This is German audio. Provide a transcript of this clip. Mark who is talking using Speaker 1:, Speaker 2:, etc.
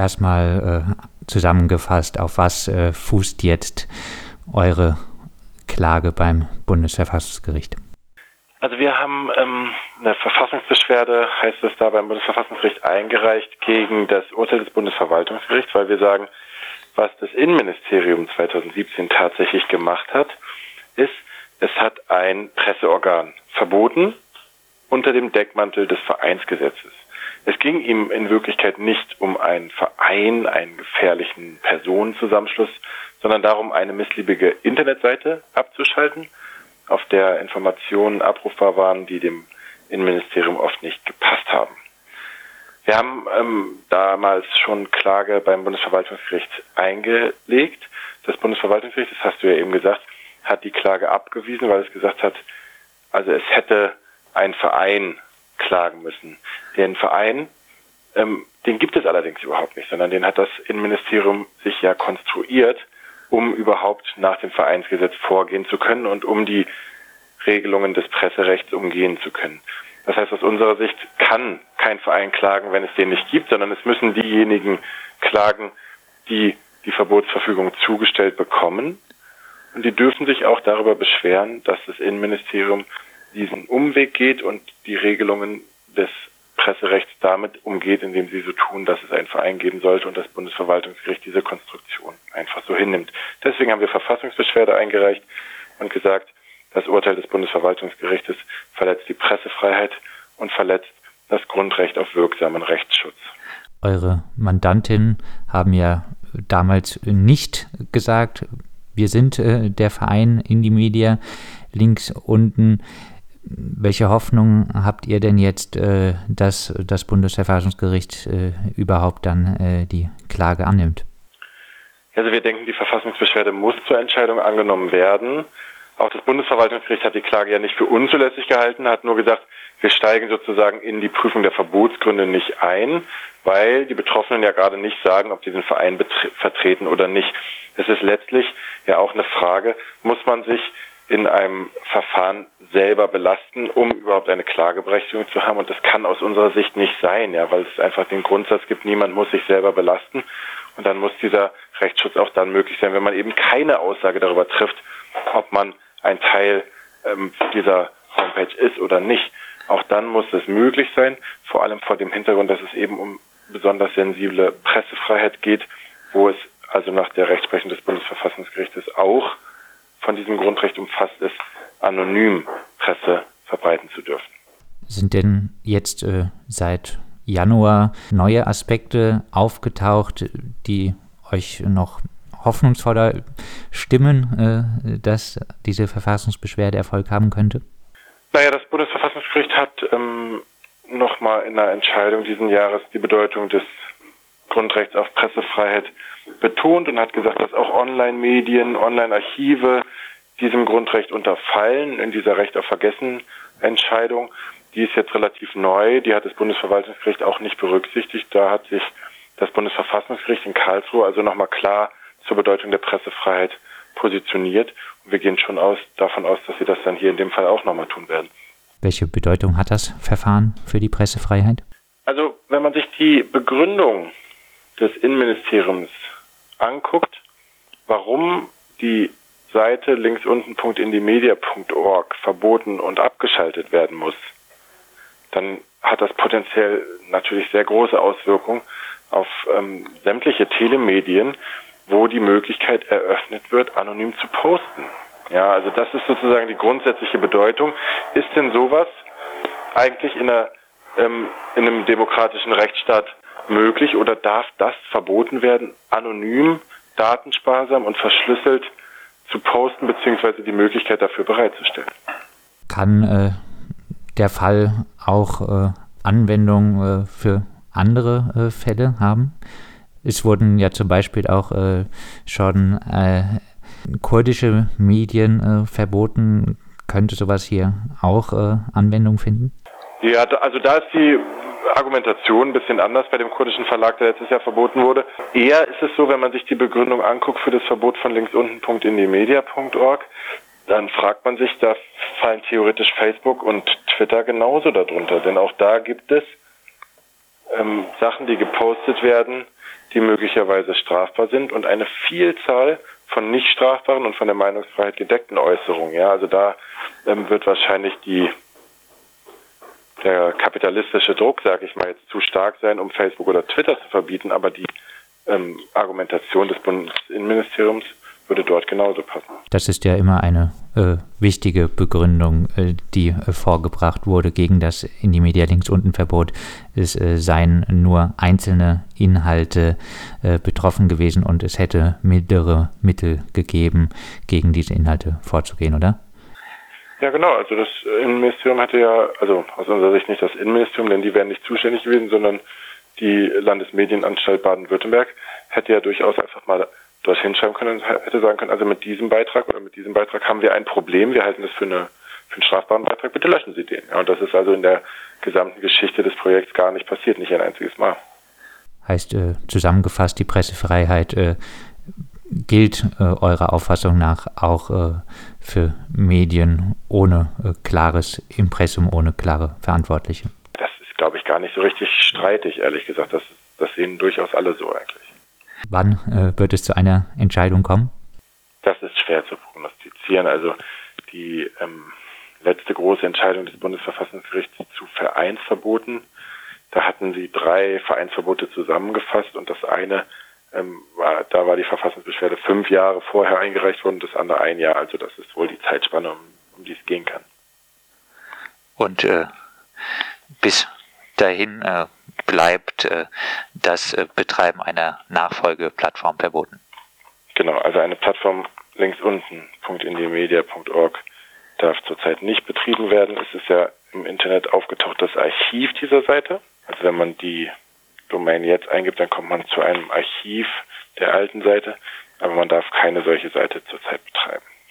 Speaker 1: erstmal äh, zusammengefasst, auf was äh, fußt jetzt eure Klage beim Bundesverfassungsgericht?
Speaker 2: Also wir haben ähm, eine Verfassungsbeschwerde, heißt es da beim Bundesverfassungsgericht, eingereicht gegen das Urteil des Bundesverwaltungsgerichts, weil wir sagen, was das Innenministerium 2017 tatsächlich gemacht hat, ist, es hat ein Presseorgan verboten unter dem Deckmantel des Vereinsgesetzes. Es ging ihm in Wirklichkeit nicht um einen Verein, einen gefährlichen Personenzusammenschluss, sondern darum, eine missliebige Internetseite abzuschalten, auf der Informationen abrufbar waren, die dem Innenministerium oft nicht gepasst haben. Wir haben ähm, damals schon Klage beim Bundesverwaltungsgericht eingelegt. Das Bundesverwaltungsgericht, das hast du ja eben gesagt, hat die Klage abgewiesen, weil es gesagt hat, also es hätte ein Verein klagen müssen. Den Verein, ähm, den gibt es allerdings überhaupt nicht, sondern den hat das Innenministerium sich ja konstruiert, um überhaupt nach dem Vereinsgesetz vorgehen zu können und um die Regelungen des Presserechts umgehen zu können. Das heißt, aus unserer Sicht kann kein Verein klagen, wenn es den nicht gibt, sondern es müssen diejenigen klagen, die die Verbotsverfügung zugestellt bekommen. Und die dürfen sich auch darüber beschweren, dass das Innenministerium diesen Umweg geht und die Regelungen des Presserechts damit umgeht, indem sie so tun, dass es einen Verein geben sollte und das Bundesverwaltungsgericht diese Konstruktion einfach so hinnimmt. Deswegen haben wir Verfassungsbeschwerde eingereicht und gesagt, das Urteil des Bundesverwaltungsgerichtes verletzt die Pressefreiheit und verletzt das Grundrecht auf wirksamen Rechtsschutz.
Speaker 1: Eure Mandantinnen haben ja damals nicht gesagt, wir sind äh, der Verein in die Media. Links unten welche Hoffnung habt ihr denn jetzt, äh, dass das Bundesverfassungsgericht äh, überhaupt dann äh, die Klage annimmt?
Speaker 2: Also wir denken, die Verfassungsbeschwerde muss zur Entscheidung angenommen werden. Auch das Bundesverwaltungsgericht hat die Klage ja nicht für unzulässig gehalten, hat nur gesagt, wir steigen sozusagen in die Prüfung der Verbotsgründe nicht ein, weil die Betroffenen ja gerade nicht sagen, ob sie den Verein vertreten oder nicht. Es ist letztlich ja auch eine Frage, muss man sich in einem Verfahren selber belasten, um überhaupt eine Klageberechtigung zu haben. Und das kann aus unserer Sicht nicht sein, ja, weil es einfach den Grundsatz gibt, niemand muss sich selber belasten. Und dann muss dieser Rechtsschutz auch dann möglich sein, wenn man eben keine Aussage darüber trifft, ob man ein Teil ähm, dieser Homepage ist oder nicht. Auch dann muss es möglich sein, vor allem vor dem Hintergrund, dass es eben um besonders sensible Pressefreiheit geht, wo es also nach der Rechtsprechung des Bundesverfassungsgerichtes auch von diesem Grundrecht umfasst ist, anonym Presse verbreiten zu dürfen.
Speaker 1: Sind denn jetzt äh, seit Januar neue Aspekte aufgetaucht, die euch noch hoffnungsvoller stimmen, äh, dass diese Verfassungsbeschwerde Erfolg haben könnte?
Speaker 2: Naja, das Bundesverfassungsgericht hat ähm, nochmal in einer Entscheidung diesen Jahres die Bedeutung des Grundrechts auf Pressefreiheit betont und hat gesagt, dass auch Online-Medien, Online-Archive diesem Grundrecht unterfallen in dieser Recht auf Vergessen Entscheidung. Die ist jetzt relativ neu, die hat das Bundesverwaltungsgericht auch nicht berücksichtigt. Da hat sich das Bundesverfassungsgericht in Karlsruhe also nochmal klar zur Bedeutung der Pressefreiheit positioniert. Und wir gehen schon aus, davon aus, dass sie das dann hier in dem Fall auch nochmal tun werden.
Speaker 1: Welche Bedeutung hat das Verfahren für die Pressefreiheit?
Speaker 2: Also, wenn man sich die Begründung des Innenministeriums anguckt, warum die Seite links unten.indimedia.org verboten und abgeschaltet werden muss, dann hat das potenziell natürlich sehr große Auswirkungen auf ähm, sämtliche Telemedien, wo die Möglichkeit eröffnet wird, anonym zu posten. Ja, also das ist sozusagen die grundsätzliche Bedeutung. Ist denn sowas eigentlich in, einer, ähm, in einem demokratischen Rechtsstaat möglich oder darf das verboten werden, anonym, datensparsam und verschlüsselt zu posten beziehungsweise die Möglichkeit dafür bereitzustellen.
Speaker 1: Kann äh, der Fall auch äh, Anwendung äh, für andere äh, Fälle haben? Es wurden ja zum Beispiel auch äh, schon äh, kurdische Medien verboten. Könnte sowas hier auch Anwendung finden?
Speaker 2: Ja, also da ist die Argumentation ein bisschen anders bei dem kurdischen Verlag, der letztes Jahr verboten wurde. Eher ist es so, wenn man sich die Begründung anguckt für das Verbot von links unten in die Media.org, dann fragt man sich, da fallen theoretisch Facebook und Twitter genauso darunter. Denn auch da gibt es ähm, Sachen, die gepostet werden, die möglicherweise strafbar sind und eine Vielzahl von nicht strafbaren und von der Meinungsfreiheit gedeckten Äußerungen. Ja, also da ähm, wird wahrscheinlich die der kapitalistische Druck, sage ich mal jetzt, zu stark sein, um Facebook oder Twitter zu verbieten, aber die ähm, Argumentation des Bundesinnenministeriums würde dort genauso passen.
Speaker 1: Das ist ja immer eine äh, wichtige Begründung, äh, die äh, vorgebracht wurde gegen das in die Media links unten Verbot. Es äh, seien nur einzelne Inhalte äh, betroffen gewesen und es hätte mildere Mittel gegeben, gegen diese Inhalte vorzugehen, oder?
Speaker 2: Ja, genau. Also das Innenministerium hatte ja, also aus unserer Sicht nicht das Innenministerium, denn die wären nicht zuständig gewesen, sondern die Landesmedienanstalt Baden-Württemberg hätte ja durchaus einfach mal dorthin schreiben können und hätte sagen können, also mit diesem Beitrag oder mit diesem Beitrag haben wir ein Problem, wir halten das für, eine, für einen strafbaren Beitrag, bitte löschen Sie den. Ja, und das ist also in der gesamten Geschichte des Projekts gar nicht passiert, nicht ein einziges Mal.
Speaker 1: Heißt äh, zusammengefasst, die Pressefreiheit äh, gilt äh, eurer Auffassung nach auch äh, für Medien ohne äh, klares Impressum, ohne klare Verantwortliche?
Speaker 2: Das ist, glaube ich, gar nicht so richtig streitig, ehrlich gesagt. Das, das sehen durchaus alle so eigentlich.
Speaker 1: Wann äh, wird es zu einer Entscheidung kommen?
Speaker 2: Das ist schwer zu prognostizieren. Also die ähm, letzte große Entscheidung des Bundesverfassungsgerichts zu Vereinsverboten, da hatten sie drei Vereinsverbote zusammengefasst und das eine ähm, war, da war die Verfassungsbeschwerde fünf Jahre vorher eingereicht worden, das andere ein Jahr. Also das ist wohl die Zeitspanne, um, um die es gehen kann.
Speaker 1: Und äh, bis dahin äh, bleibt äh, das äh, Betreiben einer Nachfolgeplattform verboten.
Speaker 2: Genau, also eine Plattform links unten, .indiemedia.org, darf zurzeit nicht betrieben werden. Es ist ja im Internet aufgetaucht das Archiv dieser Seite. Also wenn man die Domain jetzt eingibt, dann kommt man zu einem Archiv der alten Seite, aber man darf keine solche Seite zurzeit betreiben.